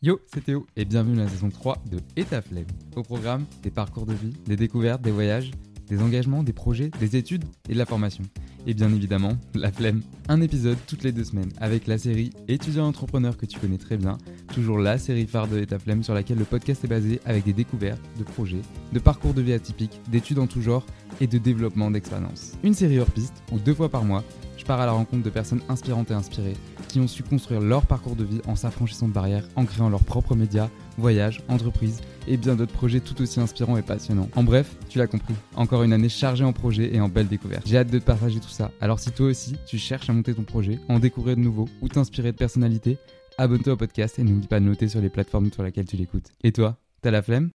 Yo, c'est Théo et bienvenue dans la saison 3 de Et flemme. Au programme, des parcours de vie, des découvertes, des voyages, des engagements, des projets, des études et de la formation. Et bien évidemment, la flemme. Un épisode toutes les deux semaines avec la série Étudiant entrepreneur que tu connais très bien, toujours la série phare de Et flemme sur laquelle le podcast est basé avec des découvertes, de projets, de parcours de vie atypiques, d'études en tout genre et de développement d'expérience. Une série hors piste où deux fois par mois, à la rencontre de personnes inspirantes et inspirées qui ont su construire leur parcours de vie en s'affranchissant de barrières, en créant leurs propres médias, voyages, entreprises et bien d'autres projets tout aussi inspirants et passionnants. En bref, tu l'as compris, encore une année chargée en projets et en belles découvertes. J'ai hâte de te partager tout ça. Alors si toi aussi, tu cherches à monter ton projet, en découvrir de nouveaux ou t'inspirer de personnalités, abonne-toi au podcast et n'oublie pas de noter sur les plateformes sur lesquelles tu l'écoutes. Et toi, t'as la flemme?